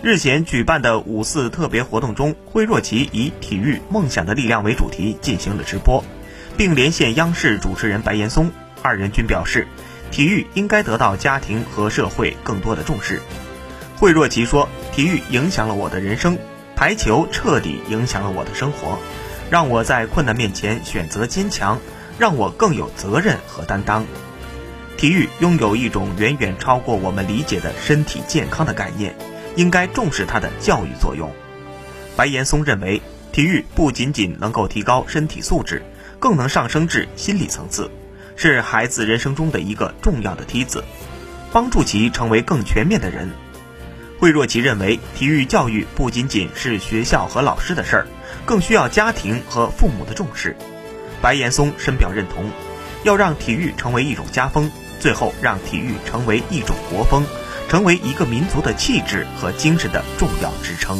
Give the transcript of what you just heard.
日前举办的五四特别活动中，惠若琪以“体育梦想的力量”为主题进行了直播，并连线央视主持人白岩松，二人均表示，体育应该得到家庭和社会更多的重视。惠若琪说：“体育影响了我的人生，排球彻底影响了我的生活，让我在困难面前选择坚强，让我更有责任和担当。体育拥有一种远远超过我们理解的身体健康的概念。”应该重视它的教育作用。白岩松认为，体育不仅仅能够提高身体素质，更能上升至心理层次，是孩子人生中的一个重要的梯子，帮助其成为更全面的人。惠若琪认为，体育教育不仅仅是学校和老师的事儿，更需要家庭和父母的重视。白岩松深表认同，要让体育成为一种家风，最后让体育成为一种国风。成为一个民族的气质和精神的重要支撑。